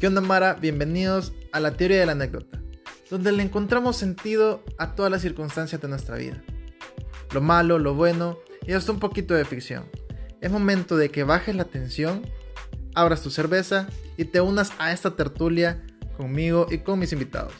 ¿Qué onda Mara? Bienvenidos a la teoría de la anécdota, donde le encontramos sentido a todas las circunstancias de nuestra vida. Lo malo, lo bueno y hasta un poquito de ficción. Es momento de que bajes la tensión, abras tu cerveza y te unas a esta tertulia conmigo y con mis invitados.